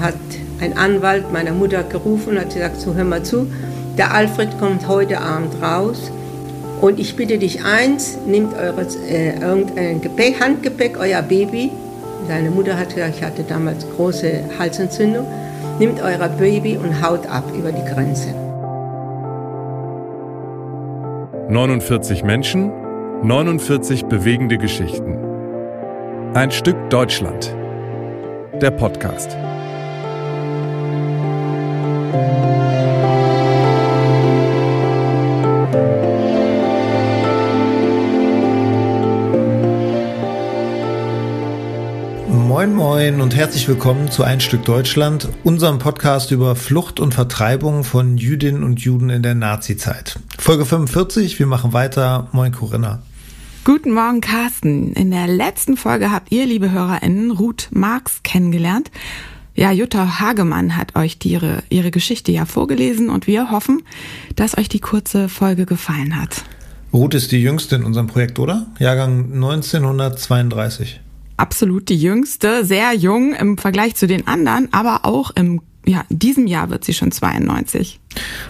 hat ein Anwalt meiner Mutter gerufen und hat gesagt, so hör mal zu, der Alfred kommt heute Abend raus und ich bitte dich eins, nehmt eures, äh, irgendein Gepäck, Handgepäck, euer Baby. Seine Mutter hat gesagt, ich hatte damals große Halsentzündung. Nehmt euer Baby und haut ab über die Grenze. 49 Menschen, 49 bewegende Geschichten. Ein Stück Deutschland. Der Podcast. Moin Moin und herzlich willkommen zu Ein Stück Deutschland, unserem Podcast über Flucht und Vertreibung von Jüdinnen und Juden in der Nazizeit. Folge 45, wir machen weiter. Moin Corinna. Guten Morgen, Carsten. In der letzten Folge habt ihr, liebe HörerInnen, Ruth Marx kennengelernt. Ja, Jutta Hagemann hat euch die, ihre, ihre Geschichte ja vorgelesen und wir hoffen, dass euch die kurze Folge gefallen hat. Ruth ist die jüngste in unserem Projekt, oder? Jahrgang 1932 absolut die jüngste, sehr jung im Vergleich zu den anderen, aber auch im ja, in diesem Jahr wird sie schon 92.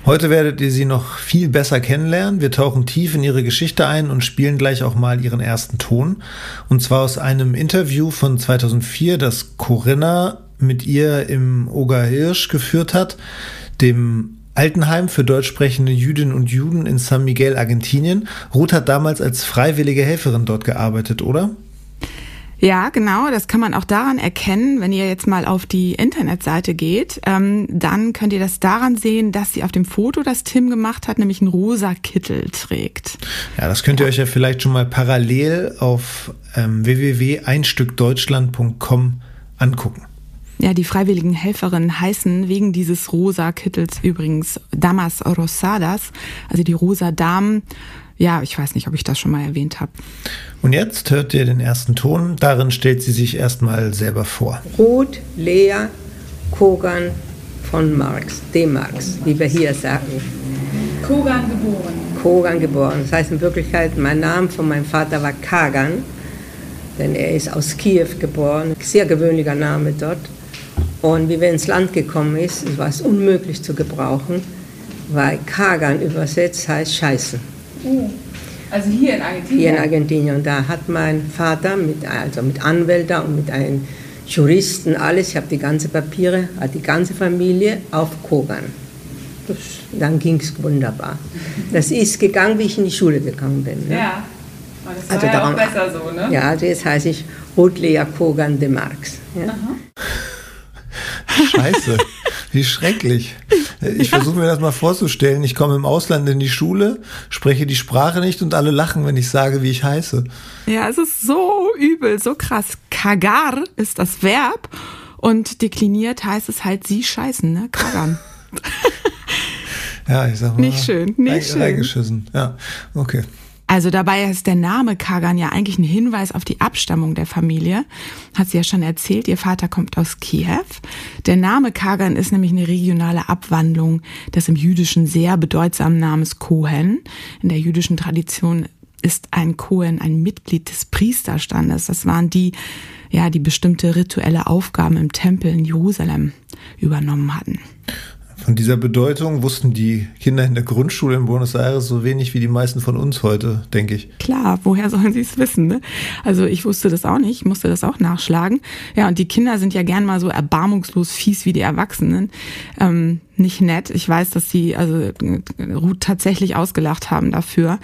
Heute werdet ihr sie noch viel besser kennenlernen. Wir tauchen tief in ihre Geschichte ein und spielen gleich auch mal ihren ersten Ton. Und zwar aus einem Interview von 2004, das Corinna mit ihr im Oger Hirsch geführt hat, dem Altenheim für deutsch sprechende Jüdinnen und Juden in San Miguel, Argentinien. Ruth hat damals als freiwillige Helferin dort gearbeitet, oder? Ja, genau. Das kann man auch daran erkennen, wenn ihr jetzt mal auf die Internetseite geht. Ähm, dann könnt ihr das daran sehen, dass sie auf dem Foto, das Tim gemacht hat, nämlich einen rosa Kittel trägt. Ja, das könnt ihr euch ja vielleicht schon mal parallel auf ähm, www.einstückdeutschland.com angucken. Ja, die freiwilligen Helferinnen heißen wegen dieses rosa Kittels übrigens Damas Rosadas, also die rosa Damen. Ja, ich weiß nicht, ob ich das schon mal erwähnt habe. Und jetzt hört ihr den ersten Ton. Darin stellt sie sich erstmal selber vor. Ruth Lea Kogan von Marx, D. Marx, wie wir hier sagen. Kogan geboren. Kogan geboren. Das heißt in Wirklichkeit, mein Name von meinem Vater war Kagan, denn er ist aus Kiew geboren. Sehr gewöhnlicher Name dort. Und wie wir ins Land gekommen ist, war es unmöglich zu gebrauchen, weil Kagan übersetzt heißt Scheiße. Oh. Also hier in Argentinien? Hier in Argentinien. Und da hat mein Vater mit, also mit Anwälten und mit einem Juristen alles, ich habe die ganzen Papiere, hat die ganze Familie auf Kogan. Das, dann ging es wunderbar. Das ist gegangen, wie ich in die Schule gegangen bin. Ne? Ja, aber das war also ja darum, auch besser so, ne? Ja, also jetzt heiße ich Ruth Lea Kogan de Marx. Ja? Scheiße. Wie schrecklich. Ich ja. versuche mir das mal vorzustellen. Ich komme im Ausland in die Schule, spreche die Sprache nicht und alle lachen, wenn ich sage, wie ich heiße. Ja, es ist so übel, so krass. Kagar ist das Verb und dekliniert heißt es halt sie scheißen, ne? Kagern. ja, ich sag mal. Nicht schön, nicht schön. Reingeschissen. Ja, okay. Also dabei ist der Name Kagan ja eigentlich ein Hinweis auf die Abstammung der Familie. Hat sie ja schon erzählt, ihr Vater kommt aus Kiew. Der Name Kagan ist nämlich eine regionale Abwandlung des im Jüdischen sehr bedeutsamen Namens Kohen. In der jüdischen Tradition ist ein Kohen ein Mitglied des Priesterstandes. Das waren die, ja, die bestimmte rituelle Aufgaben im Tempel in Jerusalem übernommen hatten. Von dieser Bedeutung wussten die Kinder in der Grundschule in Buenos Aires so wenig wie die meisten von uns heute, denke ich. Klar, woher sollen sie es wissen? Ne? Also ich wusste das auch nicht, ich musste das auch nachschlagen. Ja, und die Kinder sind ja gern mal so erbarmungslos fies wie die Erwachsenen. Ähm, nicht nett. Ich weiß, dass sie also Ruth tatsächlich ausgelacht haben dafür.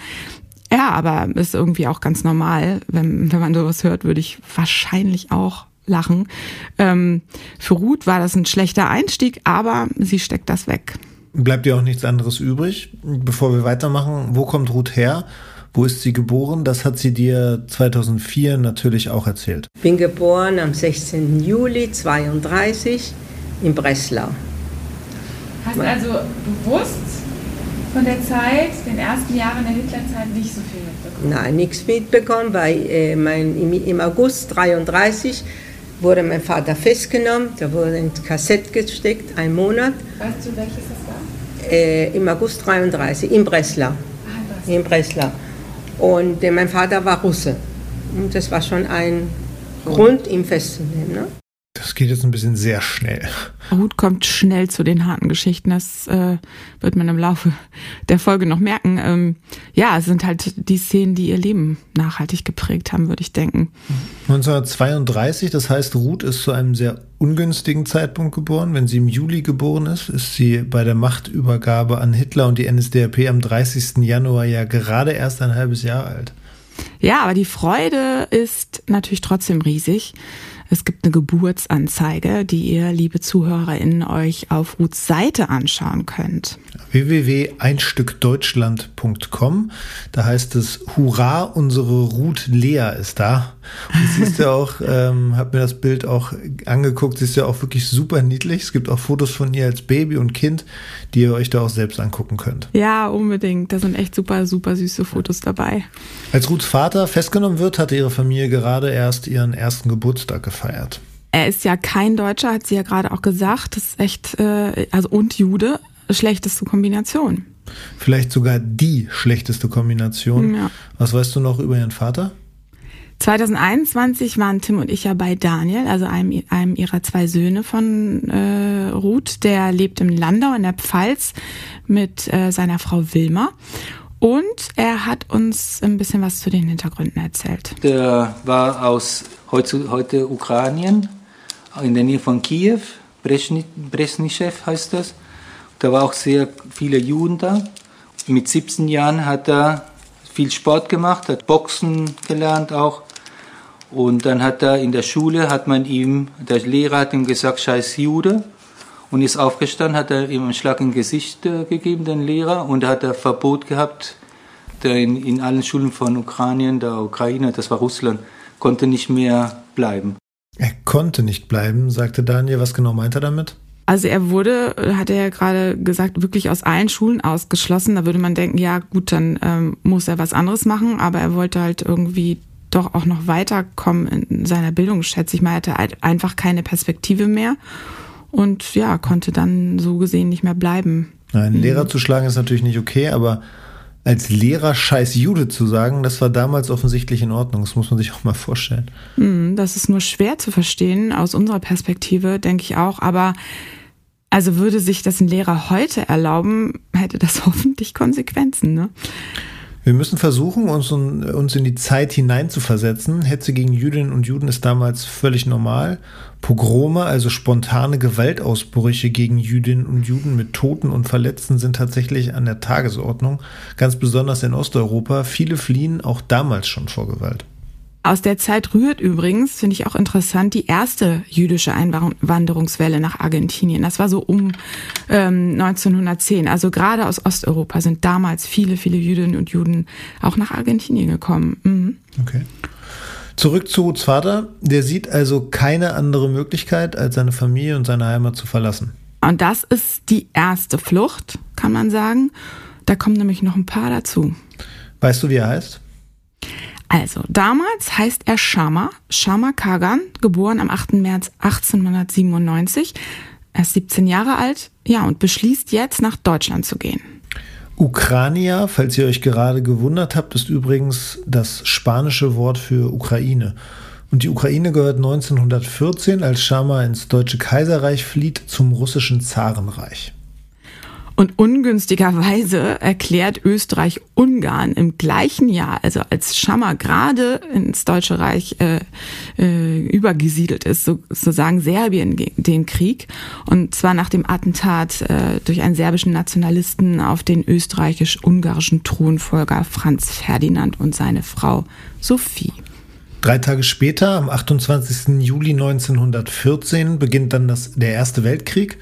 Ja, aber ist irgendwie auch ganz normal. Wenn, wenn man sowas hört, würde ich wahrscheinlich auch lachen. Ähm, für Ruth war das ein schlechter Einstieg, aber sie steckt das weg. Bleibt ihr auch nichts anderes übrig? Bevor wir weitermachen, wo kommt Ruth her? Wo ist sie geboren? Das hat sie dir 2004 natürlich auch erzählt. Ich bin geboren am 16. Juli 32 in Breslau. Hast also bewusst von der Zeit, den ersten Jahren der Hitlerzeit, nicht so viel mitbekommen? Nein, nichts mitbekommen, weil äh, mein, im, im August 33 wurde mein Vater festgenommen, der wurde ins Kassett gesteckt, ein Monat. Weißt du, welches das war? Äh, Im August 33, in Breslau. Ah, in Breslau. Und äh, mein Vater war Russe. Und das war schon ein Grund, ihm festzunehmen. Ne? Das geht jetzt ein bisschen sehr schnell. Ruth kommt schnell zu den harten Geschichten. Das äh, wird man im Laufe der Folge noch merken. Ähm, ja, es sind halt die Szenen, die ihr Leben nachhaltig geprägt haben, würde ich denken. 1932, das heißt, Ruth ist zu einem sehr ungünstigen Zeitpunkt geboren. Wenn sie im Juli geboren ist, ist sie bei der Machtübergabe an Hitler und die NSDAP am 30. Januar ja gerade erst ein halbes Jahr alt. Ja, aber die Freude ist natürlich trotzdem riesig. Es gibt eine Geburtsanzeige, die ihr, liebe ZuhörerInnen, euch auf Ruths Seite anschauen könnt. www.einstückdeutschland.com. Da heißt es, Hurra, unsere Ruth Lea ist da. Und siehst ja auch, ähm, hab mir das Bild auch angeguckt, sie ist ja auch wirklich super niedlich. Es gibt auch Fotos von ihr als Baby und Kind, die ihr euch da auch selbst angucken könnt. Ja, unbedingt. Da sind echt super, super süße Fotos dabei. Als Ruths Vater festgenommen wird, hatte ihre Familie gerade erst ihren ersten Geburtstag gefeiert. Er ist ja kein Deutscher, hat sie ja gerade auch gesagt. Das ist echt, äh, also und Jude, schlechteste Kombination. Vielleicht sogar die schlechteste Kombination. Ja. Was weißt du noch über ihren Vater? 2021 waren Tim und ich ja bei Daniel, also einem, einem ihrer zwei Söhne von äh, Ruth. Der lebt im Landau in der Pfalz mit äh, seiner Frau Wilma. Und er hat uns ein bisschen was zu den Hintergründen erzählt. Der war aus heute, heute Ukrainien, in der Nähe von Kiew, Bresnischew heißt das. Da war auch sehr viele Juden da. Mit 17 Jahren hat er viel Sport gemacht, hat Boxen gelernt auch. Und dann hat er in der Schule, hat man ihm, der Lehrer hat ihm gesagt, scheiß Jude. Und ist aufgestanden, hat er ihm einen Schlag im Gesicht äh, gegeben, den Lehrer. Und da hat er Verbot gehabt, der in, in allen Schulen von Ukrainien, der Ukraine, das war Russland, konnte nicht mehr bleiben. Er konnte nicht bleiben, sagte Daniel. Was genau meint er damit? Also er wurde, hat er ja gerade gesagt, wirklich aus allen Schulen ausgeschlossen. Da würde man denken, ja gut, dann ähm, muss er was anderes machen, aber er wollte halt irgendwie doch auch noch weiterkommen in seiner Bildung, schätze ich mal. Er hatte halt einfach keine Perspektive mehr und ja, konnte dann so gesehen nicht mehr bleiben. Einen Lehrer zu schlagen ist natürlich nicht okay, aber als Lehrer scheiß Jude zu sagen, das war damals offensichtlich in Ordnung. Das muss man sich auch mal vorstellen. Hm, Das ist nur schwer zu verstehen aus unserer Perspektive, denke ich auch. Aber also würde sich das ein Lehrer heute erlauben, hätte das hoffentlich Konsequenzen. Ne? Wir müssen versuchen, uns, uns in die Zeit hineinzuversetzen. Hetze gegen Jüdinnen und Juden ist damals völlig normal. Pogrome, also spontane Gewaltausbrüche gegen Jüdinnen und Juden mit Toten und Verletzten sind tatsächlich an der Tagesordnung, ganz besonders in Osteuropa. Viele fliehen auch damals schon vor Gewalt. Aus der Zeit rührt übrigens, finde ich auch interessant, die erste jüdische Einwanderungswelle nach Argentinien. Das war so um ähm, 1910. Also gerade aus Osteuropa sind damals viele, viele Jüdinnen und Juden auch nach Argentinien gekommen. Mhm. Okay. Zurück zu Ruths Vater. Der sieht also keine andere Möglichkeit, als seine Familie und seine Heimat zu verlassen. Und das ist die erste Flucht, kann man sagen. Da kommen nämlich noch ein paar dazu. Weißt du, wie er heißt? Also, damals heißt er Shama, Shama Kagan, geboren am 8. März 1897. Er ist 17 Jahre alt, ja, und beschließt jetzt nach Deutschland zu gehen. Ukrania, falls ihr euch gerade gewundert habt, ist übrigens das spanische Wort für Ukraine. Und die Ukraine gehört 1914, als Shama ins Deutsche Kaiserreich flieht, zum russischen Zarenreich. Und ungünstigerweise erklärt Österreich Ungarn im gleichen Jahr, also als Schammer gerade ins Deutsche Reich äh, äh, übergesiedelt ist, so, sozusagen Serbien den Krieg. Und zwar nach dem Attentat äh, durch einen serbischen Nationalisten auf den österreichisch-ungarischen Thronfolger Franz Ferdinand und seine Frau Sophie. Drei Tage später, am 28. Juli 1914, beginnt dann das, der Erste Weltkrieg.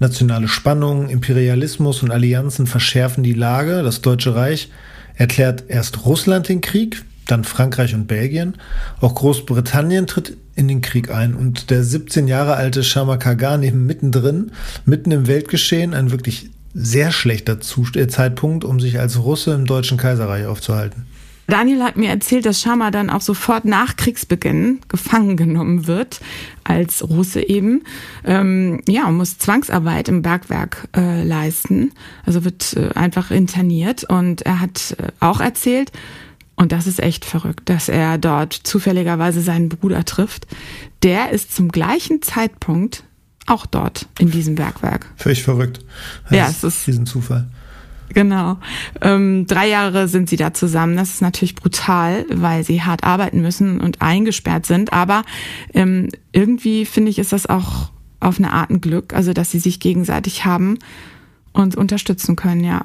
Nationale Spannungen, Imperialismus und Allianzen verschärfen die Lage. Das Deutsche Reich erklärt erst Russland den Krieg, dann Frankreich und Belgien. Auch Großbritannien tritt in den Krieg ein und der 17 Jahre alte Shama Kagan eben mittendrin, mitten im Weltgeschehen, ein wirklich sehr schlechter äh, Zeitpunkt, um sich als Russe im Deutschen Kaiserreich aufzuhalten. Daniel hat mir erzählt, dass Shama dann auch sofort nach Kriegsbeginn gefangen genommen wird, als Russe eben. Ähm, ja, und muss Zwangsarbeit im Bergwerk äh, leisten. Also wird äh, einfach interniert. Und er hat äh, auch erzählt, Und das ist echt verrückt, dass er dort zufälligerweise seinen Bruder trifft. Der ist zum gleichen Zeitpunkt auch dort in diesem Bergwerk. Völlig verrückt. Das ja, es ist diesen Zufall. Genau. Ähm, drei Jahre sind sie da zusammen. Das ist natürlich brutal, weil sie hart arbeiten müssen und eingesperrt sind. Aber ähm, irgendwie finde ich, ist das auch auf eine Art ein Glück, also dass sie sich gegenseitig haben und unterstützen können, ja.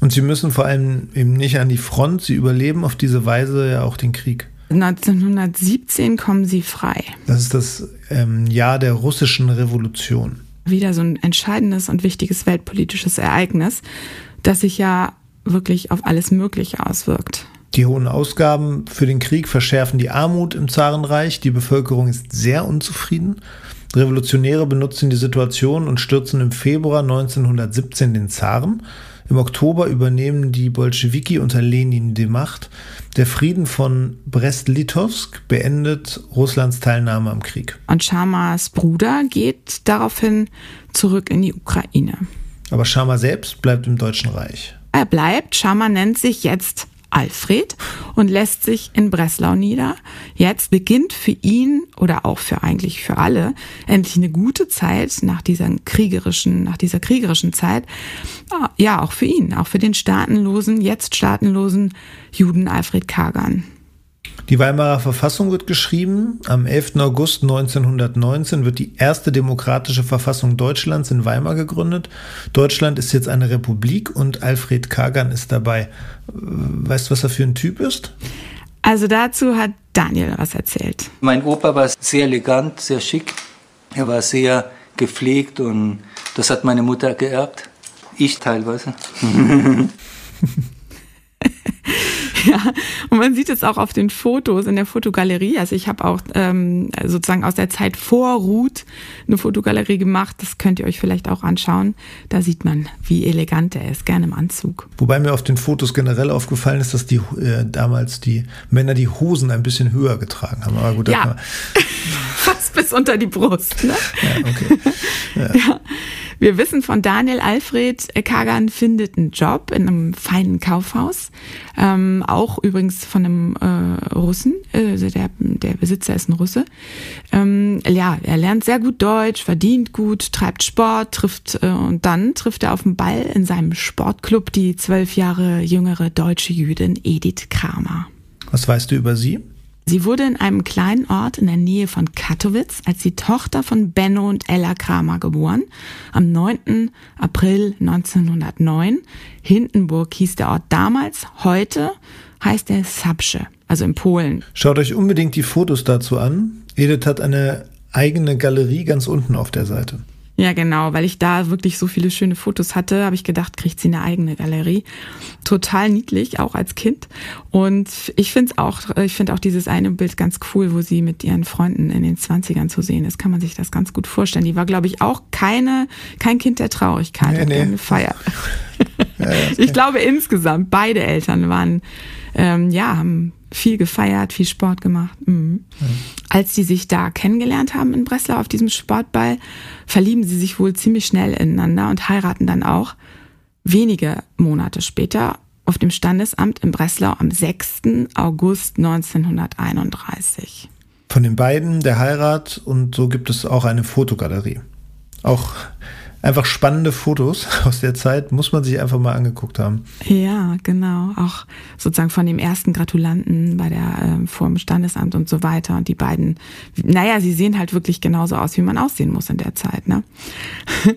Und sie müssen vor allem eben nicht an die Front, sie überleben auf diese Weise ja auch den Krieg. 1917 kommen sie frei. Das ist das ähm, Jahr der russischen Revolution. Wieder so ein entscheidendes und wichtiges weltpolitisches Ereignis, das sich ja wirklich auf alles Mögliche auswirkt. Die hohen Ausgaben für den Krieg verschärfen die Armut im Zarenreich. Die Bevölkerung ist sehr unzufrieden. Revolutionäre benutzen die Situation und stürzen im Februar 1917 den Zaren. Im Oktober übernehmen die Bolschewiki unter Lenin die Macht. Der Frieden von Brest-Litovsk beendet Russlands Teilnahme am Krieg. Und Schamas Bruder geht daraufhin zurück in die Ukraine. Aber Schama selbst bleibt im Deutschen Reich. Er bleibt. Schama nennt sich jetzt Alfred und lässt sich in Breslau nieder. Jetzt beginnt für ihn oder auch für eigentlich für alle endlich eine gute Zeit nach dieser kriegerischen, nach dieser kriegerischen Zeit. Ja, auch für ihn, auch für den staatenlosen, jetzt staatenlosen Juden Alfred Kagan. Die Weimarer Verfassung wird geschrieben. Am 11. August 1919 wird die erste demokratische Verfassung Deutschlands in Weimar gegründet. Deutschland ist jetzt eine Republik und Alfred Kagan ist dabei. Weißt du, was er für ein Typ ist? Also dazu hat Daniel was erzählt. Mein Opa war sehr elegant, sehr schick. Er war sehr gepflegt und das hat meine Mutter geerbt. Ich teilweise. Ja, und man sieht es auch auf den Fotos in der Fotogalerie. Also ich habe auch ähm, sozusagen aus der Zeit vor Ruth eine Fotogalerie gemacht. Das könnt ihr euch vielleicht auch anschauen. Da sieht man, wie elegant er ist, gerne im Anzug. Wobei mir auf den Fotos generell aufgefallen ist, dass die äh, damals die Männer die Hosen ein bisschen höher getragen haben. Aber gut, ja. fast bis unter die Brust. Ne? Ja, okay. Ja. ja. Wir wissen von Daniel Alfred, Kagan findet einen Job in einem feinen Kaufhaus. Ähm, auch übrigens von einem äh, Russen. Also der, der Besitzer ist ein Russe. Ähm, ja, er lernt sehr gut Deutsch, verdient gut, treibt Sport, trifft äh, und dann trifft er auf dem Ball in seinem Sportclub die zwölf Jahre jüngere deutsche Jüdin Edith Kramer. Was weißt du über sie? Sie wurde in einem kleinen Ort in der Nähe von Katowice als die Tochter von Benno und Ella Kramer geboren. Am 9. April 1909. Hindenburg hieß der Ort damals. Heute heißt er Sabsche, also in Polen. Schaut euch unbedingt die Fotos dazu an. Edith hat eine eigene Galerie ganz unten auf der Seite. Ja, genau, weil ich da wirklich so viele schöne Fotos hatte, habe ich gedacht, kriegt sie eine eigene Galerie. Total niedlich, auch als Kind. Und ich finde auch, ich finde auch dieses eine Bild ganz cool, wo sie mit ihren Freunden in den Zwanzigern zu sehen ist. Kann man sich das ganz gut vorstellen. Die war, glaube ich, auch keine, kein Kind der Traurigkeit, nee, nee. gefeiert. ja, ja, ich glaube insgesamt, beide Eltern waren, ähm, ja, haben viel gefeiert, viel Sport gemacht. Mhm. Ja. Als sie sich da kennengelernt haben in Breslau auf diesem Sportball, verlieben sie sich wohl ziemlich schnell ineinander und heiraten dann auch. Wenige Monate später auf dem Standesamt in Breslau am 6. August 1931. Von den beiden der Heirat und so gibt es auch eine Fotogalerie. Auch einfach spannende Fotos aus der Zeit, muss man sich einfach mal angeguckt haben. Ja, genau. Auch sozusagen von dem ersten Gratulanten bei der äh, vor dem Standesamt und so weiter. Und die beiden, naja, sie sehen halt wirklich genauso aus, wie man aussehen muss in der Zeit. Ne?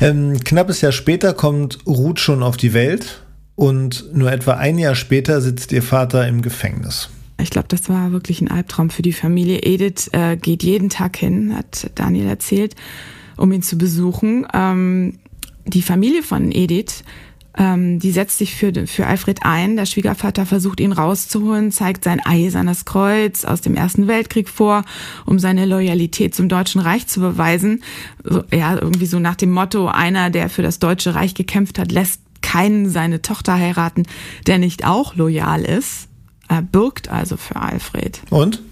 ähm, knappes Jahr später kommt Ruth schon auf die Welt und nur etwa ein Jahr später sitzt ihr Vater im Gefängnis. Ich glaube, das war wirklich ein Albtraum für die Familie. Edith äh, geht jeden Tag hin, hat Daniel erzählt um ihn zu besuchen. Ähm, die Familie von Edith, ähm, die setzt sich für, für Alfred ein. Der Schwiegervater versucht ihn rauszuholen, zeigt sein eisernes Kreuz aus dem Ersten Weltkrieg vor, um seine Loyalität zum Deutschen Reich zu beweisen. So, ja, irgendwie so nach dem Motto, einer, der für das Deutsche Reich gekämpft hat, lässt keinen seine Tochter heiraten, der nicht auch loyal ist. Er bürgt also für Alfred. Und?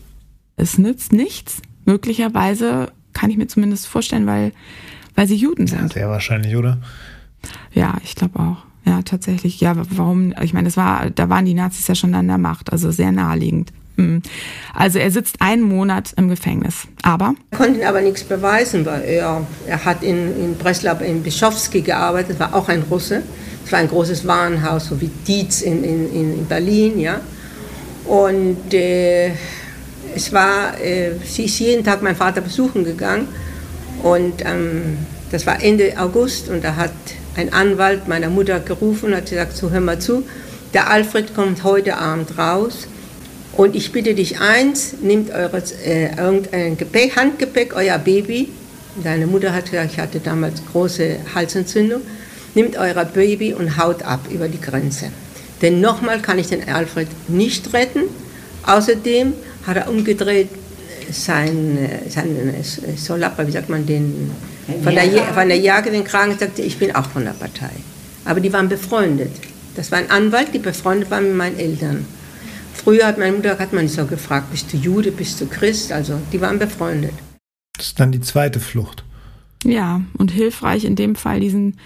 Es nützt nichts. Möglicherweise kann ich mir zumindest vorstellen, weil, weil sie Juden sind. Ja, sehr wahrscheinlich, oder? Ja, ich glaube auch. ja, tatsächlich. Ja, warum? Ich meine, das war, da waren die Nazis ja schon an der Macht, also sehr naheliegend. Hm. Also er sitzt einen Monat im Gefängnis. Aber? Er konnte aber nichts beweisen, weil er, er hat in, in Breslau in Bischofsky gearbeitet, war auch ein Russe. Es war ein großes Warenhaus, so wie Dietz in, in, in Berlin, ja. Und äh, es war, äh, sie ist jeden Tag meinen Vater besuchen gegangen. Und ähm, das war Ende August und da hat ein Anwalt meiner Mutter gerufen und hat gesagt, so hör mal zu, der Alfred kommt heute Abend raus und ich bitte dich eins, nehmt eures, äh, irgendein Gepäck, Handgepäck, euer Baby. Deine Mutter hat gesagt, ich hatte damals große Halsentzündung. Nehmt euer Baby und haut ab über die Grenze. Denn nochmal kann ich den Alfred nicht retten. Außerdem hat er umgedreht sein, sein Solapper, wie sagt man den, von der, von der Jagd den Kragen, sagte, ich bin auch von der Partei. Aber die waren befreundet. Das war ein Anwalt, die befreundet waren mit meinen Eltern. Früher hat meine Mutter hat man so gefragt, bist du Jude, bist du Christ? Also die waren befreundet. Das ist dann die zweite Flucht. Ja, und hilfreich in dem Fall diesen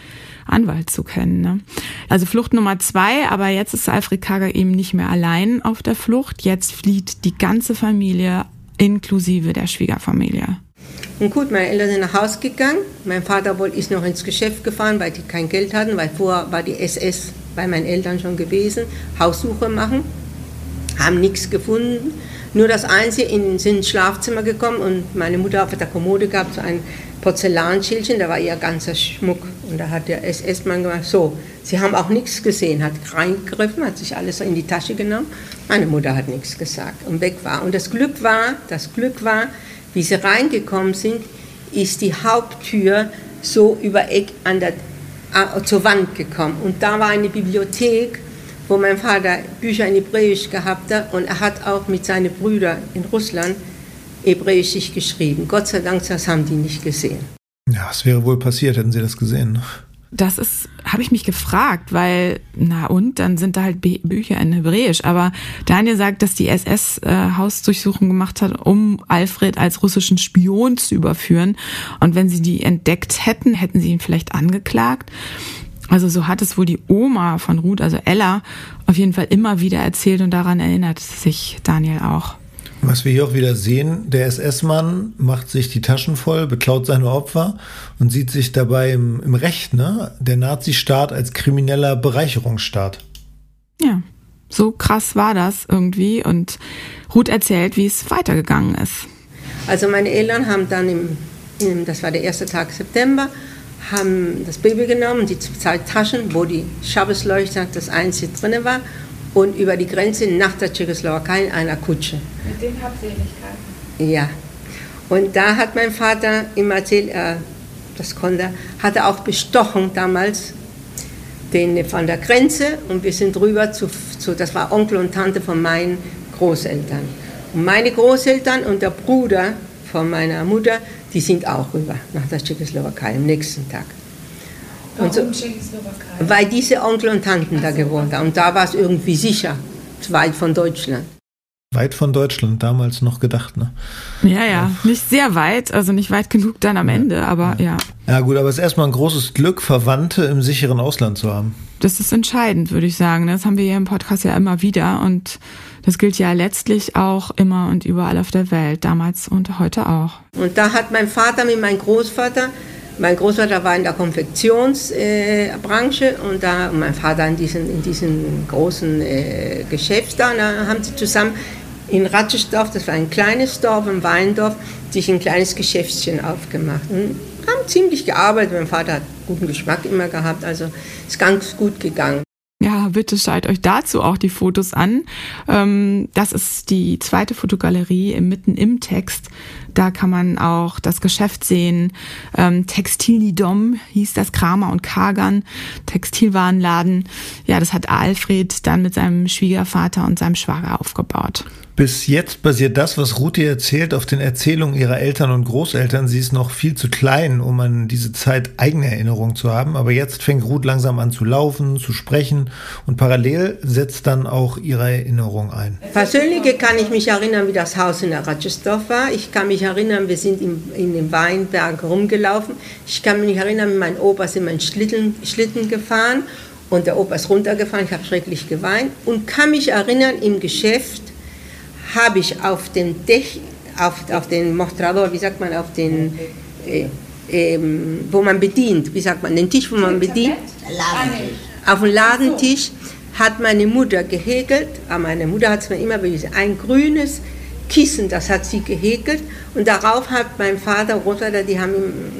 Anwalt zu kennen. Ne? Also Flucht Nummer zwei, aber jetzt ist Alfred Kager eben nicht mehr allein auf der Flucht. Jetzt flieht die ganze Familie inklusive der Schwiegerfamilie. Und gut, meine Eltern sind nach Hause gegangen. Mein Vater ist noch ins Geschäft gefahren, weil die kein Geld hatten, weil vorher war die SS bei meinen Eltern schon gewesen, Haussuche machen haben nichts gefunden. Nur das Einzige, in, sind ins Schlafzimmer gekommen und meine Mutter auf der Kommode gab so ein Porzellanschildchen, da war ihr ganzer Schmuck. Und da hat der SS-Mann gemacht, so, sie haben auch nichts gesehen, hat reingegriffen, hat sich alles in die Tasche genommen. Meine Mutter hat nichts gesagt und weg war. Und das Glück war, das Glück war, wie sie reingekommen sind, ist die Haupttür so über Eck an der, zur Wand gekommen. Und da war eine Bibliothek wo mein Vater Bücher in Hebräisch gehabt hat und er hat auch mit seinen Brüdern in Russland Hebräisch geschrieben. Gott sei Dank, das haben die nicht gesehen. Ja, es wäre wohl passiert, hätten sie das gesehen. Das ist, habe ich mich gefragt, weil, na und, dann sind da halt Bü Bücher in Hebräisch. Aber Daniel sagt, dass die SS äh, Hausdurchsuchung gemacht hat, um Alfred als russischen Spion zu überführen. Und wenn sie die entdeckt hätten, hätten sie ihn vielleicht angeklagt. Also so hat es wohl die Oma von Ruth, also Ella, auf jeden Fall immer wieder erzählt und daran erinnert sich Daniel auch. Was wir hier auch wieder sehen, der SS-Mann macht sich die Taschen voll, beklaut seine Opfer und sieht sich dabei im, im Recht, ne? Der Nazistaat als krimineller Bereicherungsstaat. Ja, so krass war das irgendwie und Ruth erzählt, wie es weitergegangen ist. Also meine Eltern haben dann im, im das war der erste Tag September, haben das Baby genommen, die zwei Taschen, wo die Schabbesleuchter das einzige drin war, und über die Grenze nach der Tschechoslowakei in einer Kutsche. Mit den Habseligkeiten? Ja. Und da hat mein Vater immer erzählt, äh, das konnte, hat er auch bestochen damals den von der Grenze und wir sind rüber zu, zu, das war Onkel und Tante von meinen Großeltern. Und meine Großeltern und der Bruder von meiner Mutter die sind auch rüber nach der Tschechoslowakei am nächsten Tag. Warum so, Tschechoslowakei? Weil diese Onkel und Tanten da gewohnt haben. Und da war es irgendwie sicher, weit von Deutschland. Weit von Deutschland, damals noch gedacht, ne? Ja, ja, nicht sehr weit, also nicht weit genug dann am Ende, aber ja. Ja, gut, aber es ist erstmal ein großes Glück, Verwandte im sicheren Ausland zu haben. Das ist entscheidend, würde ich sagen. Das haben wir hier im Podcast ja immer wieder und das gilt ja letztlich auch immer und überall auf der Welt, damals und heute auch. Und da hat mein Vater mit meinem Großvater, mein Großvater war in der Konfektionsbranche äh, und und mein Vater in diesem in diesen großen äh, Geschäft da, da haben sie zusammen in Ratschesdorf, das war ein kleines Dorf, ein Weindorf, sich ein kleines Geschäftchen aufgemacht. Und haben ziemlich gearbeitet. Mein Vater hat guten Geschmack immer gehabt, also ist ganz gut gegangen. Ja, bitte schaut euch dazu auch die Fotos an. Ähm, das ist die zweite Fotogalerie mitten im Text. Da kann man auch das Geschäft sehen. Ähm, Textilidom hieß das, Kramer und Kagan, Textilwarenladen. Ja, das hat Alfred dann mit seinem Schwiegervater und seinem Schwager aufgebaut. Bis jetzt basiert das, was Ruth dir erzählt, auf den Erzählungen ihrer Eltern und Großeltern. Sie ist noch viel zu klein, um an diese Zeit eigene Erinnerungen zu haben. Aber jetzt fängt Ruth langsam an zu laufen, zu sprechen und parallel setzt dann auch ihre Erinnerung ein. Persönlich kann ich mich erinnern, wie das Haus in der Ratschesdorf war. Ich kann mich erinnern, wir sind in, in den Weinberg rumgelaufen. Ich kann mich erinnern, meinem Opa wir in Schlitten, Schlitten gefahren Und der Opa ist runtergefallen, ich habe schrecklich geweint und kann mich erinnern, im Geschäft habe ich auf dem Dech, auf, auf den Mostrador, wie sagt man, auf den, äh, äh, wo man bedient, wie sagt man, den Tisch, wo man bedient, auf dem Ladentisch hat meine Mutter gehäkelt, aber meine Mutter hat es mir immer bewiesen, ein grünes Kissen, das hat sie gehäkelt und darauf hat mein Vater Großvater, die haben,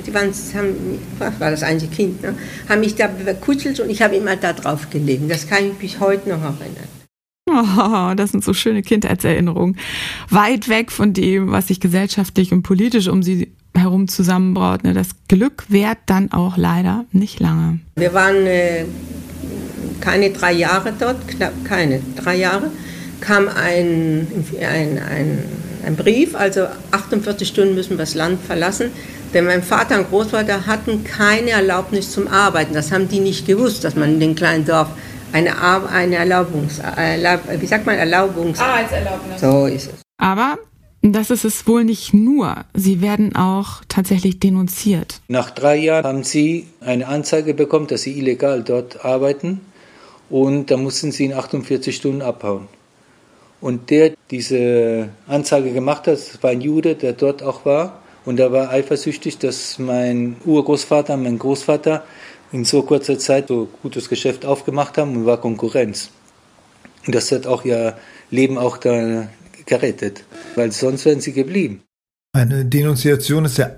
die waren, haben, was war das einzige Kind, ne, haben mich da bekuschelt und ich habe immer da drauf gelegen. Das kann ich mich heute noch erinnern. Oh, das sind so schöne Kindheitserinnerungen. Weit weg von dem, was sich gesellschaftlich und politisch um sie herum zusammenbraut. Ne? Das Glück währt dann auch leider nicht lange. Wir waren äh, keine drei Jahre dort, knapp keine drei Jahre kam ein, ein, ein, ein Brief, also 48 Stunden müssen wir das Land verlassen, denn mein Vater und Großvater hatten keine Erlaubnis zum Arbeiten. Das haben die nicht gewusst, dass man in dem kleinen Dorf eine, eine Erlaubungs, Erlaub, wie sagt man, Erlaubungs... Arbeitserlaubnis. So ist es. Aber das ist es wohl nicht nur. Sie werden auch tatsächlich denunziert. Nach drei Jahren haben sie eine Anzeige bekommen, dass sie illegal dort arbeiten und da mussten sie in 48 Stunden abhauen. Und der diese Anzeige gemacht hat, war ein Jude, der dort auch war. Und er war eifersüchtig, dass mein Urgroßvater, mein Großvater in so kurzer Zeit so gutes Geschäft aufgemacht haben und war Konkurrenz. Und das hat auch ihr Leben auch da gerettet, weil sonst wären sie geblieben. Eine Denunziation ist ja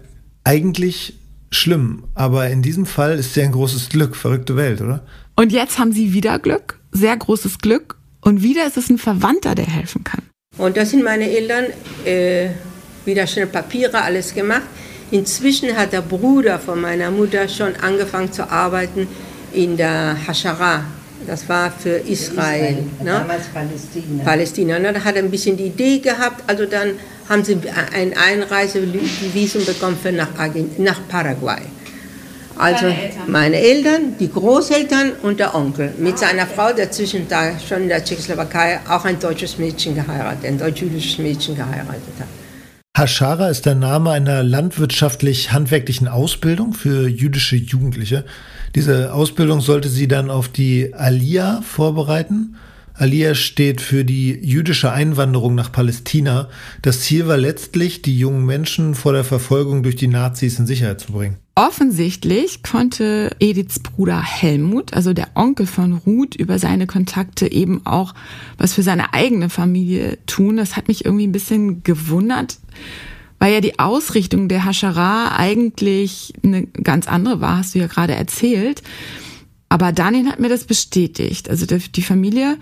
eigentlich schlimm, aber in diesem Fall ist ja ein großes Glück, verrückte Welt, oder? Und jetzt haben sie wieder Glück, sehr großes Glück und wieder ist es ein Verwandter, der helfen kann. Und da sind meine Eltern äh, wieder schnell Papiere, alles gemacht. Inzwischen hat der Bruder von meiner Mutter schon angefangen zu arbeiten in der Hashara. Das war für Israel. Israel ne? Damals Palästina. Palästina. Ne? Da hat er ein bisschen die Idee gehabt. Also dann haben sie ein Einreisevisum bekommen für nach, nach Paraguay. Also Eltern. meine Eltern, die Großeltern und der Onkel mit seiner Frau, der da schon in der Tschechoslowakei auch ein deutsches Mädchen geheiratet, ein deutsch-jüdisches Mädchen geheiratet hat. Hashara ist der Name einer landwirtschaftlich-handwerklichen Ausbildung für jüdische Jugendliche. Diese Ausbildung sollte sie dann auf die Aliyah vorbereiten. Aliyah steht für die jüdische Einwanderung nach Palästina. Das Ziel war letztlich, die jungen Menschen vor der Verfolgung durch die Nazis in Sicherheit zu bringen. Offensichtlich konnte Ediths Bruder Helmut, also der Onkel von Ruth, über seine Kontakte eben auch was für seine eigene Familie tun. Das hat mich irgendwie ein bisschen gewundert, weil ja die Ausrichtung der Haschara eigentlich eine ganz andere war, hast du ja gerade erzählt. Aber Daniel hat mir das bestätigt. Also die Familie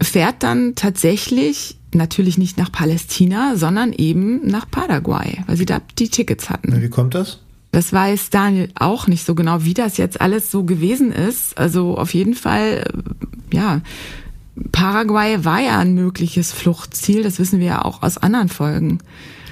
fährt dann tatsächlich natürlich nicht nach Palästina, sondern eben nach Paraguay, weil sie da die Tickets hatten. Wie kommt das? Das weiß Daniel auch nicht so genau, wie das jetzt alles so gewesen ist. Also auf jeden Fall, äh, ja, Paraguay war ja ein mögliches Fluchtziel, das wissen wir ja auch aus anderen Folgen.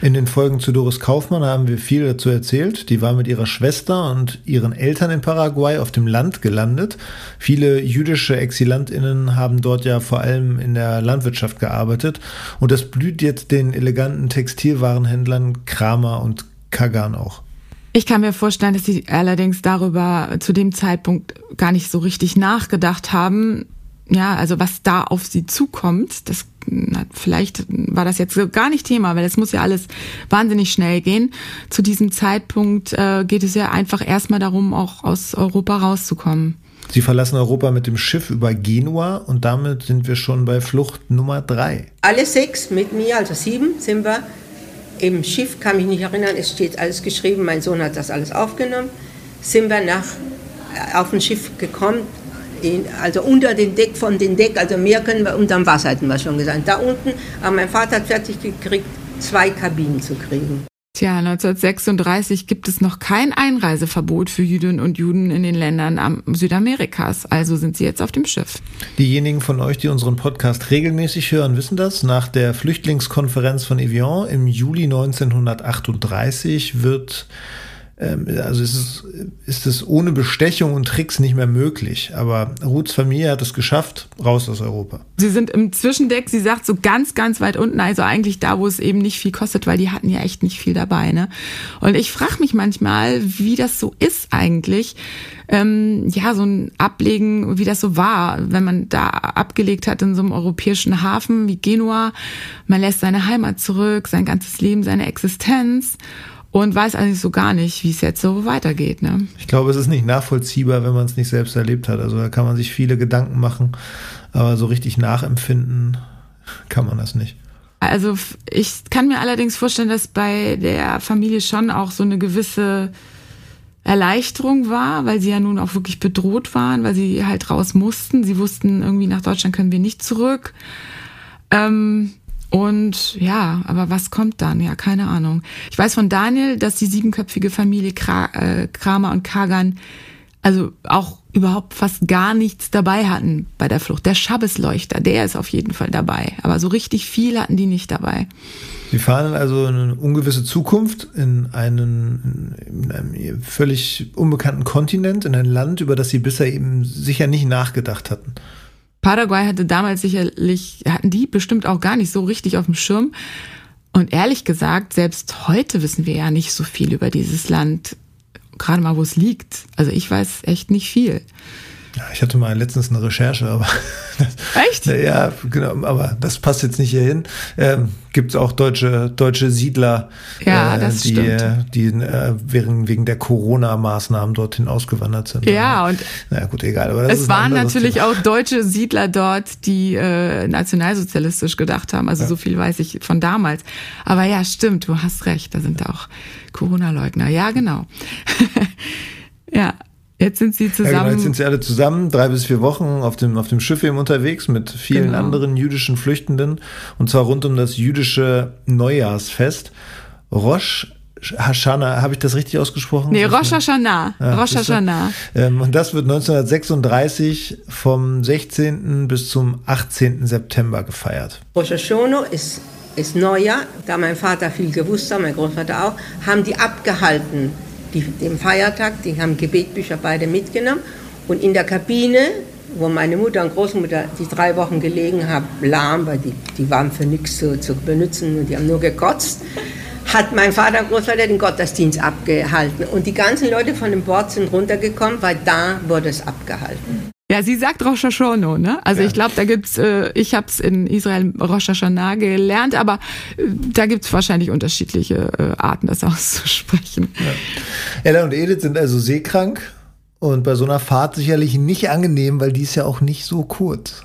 In den Folgen zu Doris Kaufmann haben wir viel dazu erzählt. Die war mit ihrer Schwester und ihren Eltern in Paraguay auf dem Land gelandet. Viele jüdische Exilantinnen haben dort ja vor allem in der Landwirtschaft gearbeitet. Und das blüht jetzt den eleganten Textilwarenhändlern Kramer und Kagan auch. Ich kann mir vorstellen, dass sie allerdings darüber zu dem Zeitpunkt gar nicht so richtig nachgedacht haben. Ja, also was da auf sie zukommt, das na, vielleicht war das jetzt gar nicht Thema, weil es muss ja alles wahnsinnig schnell gehen. Zu diesem Zeitpunkt äh, geht es ja einfach erstmal darum, auch aus Europa rauszukommen. Sie verlassen Europa mit dem Schiff über Genua und damit sind wir schon bei Flucht Nummer drei. Alle sechs mit mir, also sieben, sind wir im Schiff, kann mich nicht erinnern, es steht alles geschrieben, mein Sohn hat das alles aufgenommen, sind wir nach, auf ein Schiff gekommen, in, also unter den Deck von den Deck, also mehr können wir unterm Wasser, hatten wir schon gesagt. Da unten, aber mein Vater hat fertig gekriegt, zwei Kabinen zu kriegen. Tja, 1936 gibt es noch kein Einreiseverbot für Jüdinnen und Juden in den Ländern Südamerikas. Also sind sie jetzt auf dem Schiff. Diejenigen von euch, die unseren Podcast regelmäßig hören, wissen das. Nach der Flüchtlingskonferenz von Evian im Juli 1938 wird also ist es, ist es ohne Bestechung und Tricks nicht mehr möglich. Aber Ruths Familie hat es geschafft, raus aus Europa. Sie sind im Zwischendeck, sie sagt so ganz, ganz weit unten, also eigentlich da, wo es eben nicht viel kostet, weil die hatten ja echt nicht viel dabei. Ne? Und ich frage mich manchmal, wie das so ist eigentlich. Ähm, ja, so ein Ablegen, wie das so war, wenn man da abgelegt hat in so einem europäischen Hafen wie Genua. Man lässt seine Heimat zurück, sein ganzes Leben, seine Existenz und weiß eigentlich so gar nicht, wie es jetzt so weitergeht. Ne? Ich glaube, es ist nicht nachvollziehbar, wenn man es nicht selbst erlebt hat. Also da kann man sich viele Gedanken machen, aber so richtig nachempfinden kann man das nicht. Also ich kann mir allerdings vorstellen, dass bei der Familie schon auch so eine gewisse Erleichterung war, weil sie ja nun auch wirklich bedroht waren, weil sie halt raus mussten. Sie wussten, irgendwie nach Deutschland können wir nicht zurück. Ähm, und ja, aber was kommt dann? Ja, keine Ahnung. Ich weiß von Daniel, dass die siebenköpfige Familie äh, Kramer und Kagan also auch überhaupt fast gar nichts dabei hatten bei der Flucht. Der Schabbesleuchter, der ist auf jeden Fall dabei. Aber so richtig viel hatten die nicht dabei. Sie fahren also in eine ungewisse Zukunft in einen, in einem völlig unbekannten Kontinent, in ein Land, über das sie bisher eben sicher nicht nachgedacht hatten. Paraguay hatte damals sicherlich, hatten die bestimmt auch gar nicht so richtig auf dem Schirm. Und ehrlich gesagt, selbst heute wissen wir ja nicht so viel über dieses Land, gerade mal, wo es liegt. Also ich weiß echt nicht viel. Ja, ich hatte mal letztens eine Recherche, aber echt? Ja, genau, aber das passt jetzt nicht hierhin. Ähm, Gibt es auch deutsche deutsche Siedler, ja, äh, die stimmt. die äh, wegen wegen der Corona-Maßnahmen dorthin ausgewandert sind. Ja und na gut, egal. Aber es waren natürlich Thema. auch deutsche Siedler dort, die äh, nationalsozialistisch gedacht haben. Also ja. so viel weiß ich von damals. Aber ja, stimmt, du hast recht. Da sind auch Corona-Leugner. Ja, genau. ja. Jetzt sind sie zusammen. Ja, genau, jetzt sind sie alle zusammen, drei bis vier Wochen auf dem, auf dem Schiff eben unterwegs mit vielen genau. anderen jüdischen Flüchtenden. Und zwar rund um das jüdische Neujahrsfest. Rosh Hashanah, habe ich das richtig ausgesprochen? Nee, Rosh Hashanah. Ja, Rosh Hashanah. Ähm, und das wird 1936 vom 16. bis zum 18. September gefeiert. Rosh Hashanah ist, ist Neujahr, da mein Vater viel gewusst hat, mein Großvater auch, haben die abgehalten die, den Feiertag, die haben Gebetbücher beide mitgenommen. Und in der Kabine, wo meine Mutter und Großmutter die drei Wochen gelegen haben, lahm, weil die, die waren für nichts zu, zu benutzen und die haben nur gekotzt, hat mein Vater und Großvater den Gottesdienst abgehalten. Und die ganzen Leute von dem Bord sind runtergekommen, weil da wurde es abgehalten. Ja, sie sagt Rosh Hashanah, ne? Also ja. ich glaube, da gibt's, äh, ich habe es in Israel Rosh Hashanah gelernt, aber äh, da gibt's wahrscheinlich unterschiedliche äh, Arten, das auszusprechen. Ja. Ella und Edith sind also seekrank und bei so einer Fahrt sicherlich nicht angenehm, weil die ist ja auch nicht so kurz.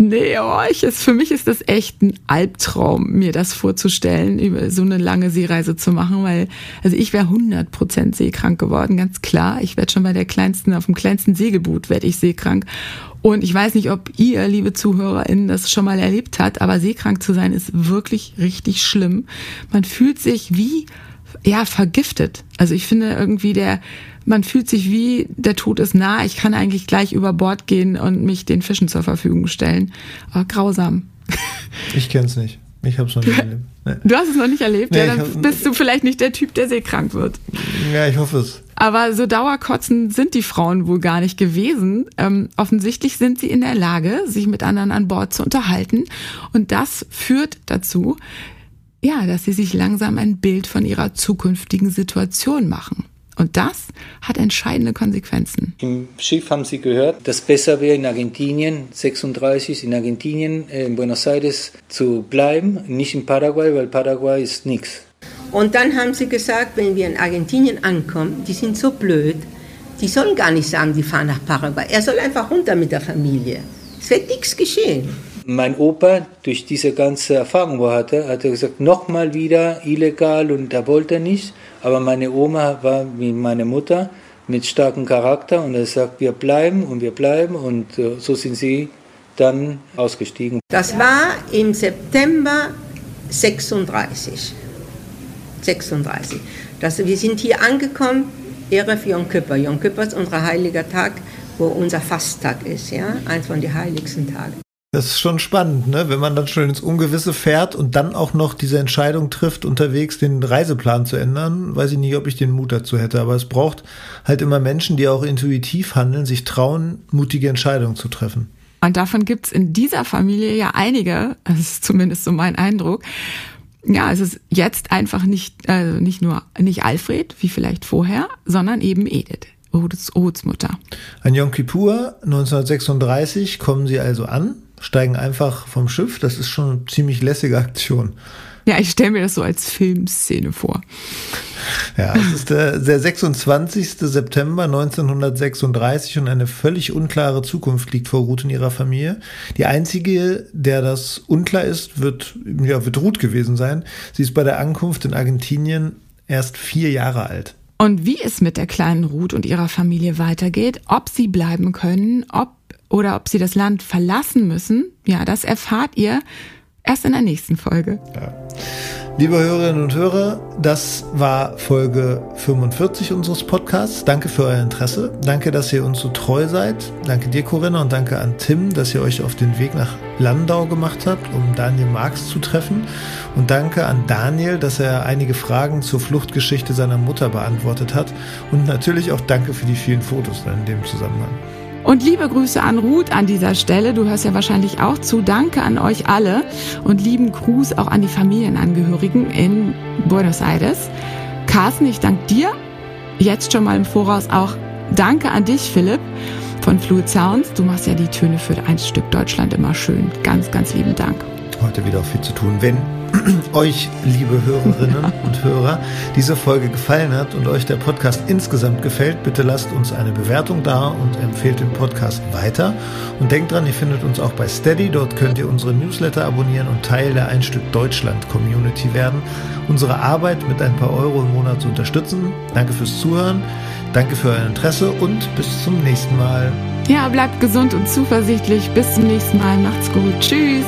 Nee, oh, ich ist, für mich ist das echt ein Albtraum, mir das vorzustellen, über so eine lange Seereise zu machen, weil, also ich wäre 100% seekrank geworden, ganz klar. Ich werde schon bei der kleinsten, auf dem kleinsten Segelboot werde ich seekrank. Und ich weiß nicht, ob ihr, liebe ZuhörerInnen, das schon mal erlebt habt, aber seekrank zu sein ist wirklich richtig schlimm. Man fühlt sich wie, ja, vergiftet. Also ich finde irgendwie der, man fühlt sich wie, der Tod ist nah, ich kann eigentlich gleich über Bord gehen und mich den Fischen zur Verfügung stellen. Aber grausam. Ich kenne es nicht. Ich habe es noch nicht erlebt. Nee. Du hast es noch nicht erlebt? Nee, ja, dann bist du vielleicht nicht der Typ, der seekrank wird. Ja, ich hoffe es. Aber so Dauerkotzen sind die Frauen wohl gar nicht gewesen. Ähm, offensichtlich sind sie in der Lage, sich mit anderen an Bord zu unterhalten. Und das führt dazu, ja, dass sie sich langsam ein Bild von ihrer zukünftigen Situation machen. Und das hat entscheidende Konsequenzen. Im Schiff haben Sie gehört, dass besser wäre in Argentinien, 36 in Argentinien, äh, in Buenos Aires zu bleiben, nicht in Paraguay, weil Paraguay ist nichts. Und dann haben sie gesagt, wenn wir in Argentinien ankommen, die sind so blöd, die sollen gar nicht sagen, die fahren nach Paraguay. Er soll einfach runter mit der Familie. Es wird nichts geschehen. Mein Opa, durch diese ganze Erfahrung, wo er hatte, hat er gesagt, nochmal wieder illegal und er wollte nicht. Aber meine Oma war wie meine Mutter mit starkem Charakter und er sagt, wir bleiben und wir bleiben und äh, so sind sie dann ausgestiegen. Das war im September 36. 36. Das, wir sind hier angekommen, Ehre für Yom Kippur. Yom Kippur ist unser heiliger Tag, wo unser Fasttag ist, ja, eins von den heiligsten Tagen. Das ist schon spannend, ne? wenn man dann schon ins Ungewisse fährt und dann auch noch diese Entscheidung trifft, unterwegs den Reiseplan zu ändern. Weiß ich nicht, ob ich den Mut dazu hätte, aber es braucht halt immer Menschen, die auch intuitiv handeln, sich trauen, mutige Entscheidungen zu treffen. Und davon gibt's in dieser Familie ja einige, das ist zumindest so mein Eindruck. Ja, es ist jetzt einfach nicht, äh, nicht nur nicht Alfred, wie vielleicht vorher, sondern eben Edith. Ohuds, Ohuds Mutter. An Yom Kippur 1936 kommen sie also an, steigen einfach vom Schiff. Das ist schon eine ziemlich lässige Aktion. Ja, ich stelle mir das so als Filmszene vor. Ja, es ist der, der 26. September 1936 und eine völlig unklare Zukunft liegt vor Ruth und ihrer Familie. Die einzige, der das unklar ist, wird, ja, wird Ruth gewesen sein. Sie ist bei der Ankunft in Argentinien erst vier Jahre alt. Und wie es mit der kleinen Ruth und ihrer Familie weitergeht, ob sie bleiben können, ob oder ob sie das Land verlassen müssen, ja, das erfahrt ihr erst in der nächsten Folge. Ja. Liebe Hörerinnen und Hörer, das war Folge 45 unseres Podcasts. Danke für euer Interesse. Danke, dass ihr uns so treu seid. Danke dir, Corinna, und danke an Tim, dass ihr euch auf den Weg nach Landau gemacht habt, um Daniel Marx zu treffen. Und danke an Daniel, dass er einige Fragen zur Fluchtgeschichte seiner Mutter beantwortet hat. Und natürlich auch danke für die vielen Fotos in dem Zusammenhang. Und liebe Grüße an Ruth an dieser Stelle. Du hörst ja wahrscheinlich auch zu. Danke an euch alle und lieben Gruß auch an die Familienangehörigen in Buenos Aires. Carsten, ich danke dir. Jetzt schon mal im Voraus auch danke an dich, Philipp von Fluid Sounds. Du machst ja die Töne für ein Stück Deutschland immer schön. Ganz, ganz lieben Dank. Heute wieder viel zu tun. Wenn euch, liebe Hörerinnen und Hörer, diese Folge gefallen hat und euch der Podcast insgesamt gefällt, bitte lasst uns eine Bewertung da und empfehlt den Podcast weiter. Und denkt dran, ihr findet uns auch bei Steady. Dort könnt ihr unsere Newsletter abonnieren und Teil der Ein Stück Deutschland Community werden. Unsere Arbeit mit ein paar Euro im Monat zu unterstützen. Danke fürs Zuhören. Danke für euer Interesse und bis zum nächsten Mal. Ja, bleibt gesund und zuversichtlich. Bis zum nächsten Mal. Macht's gut. Tschüss.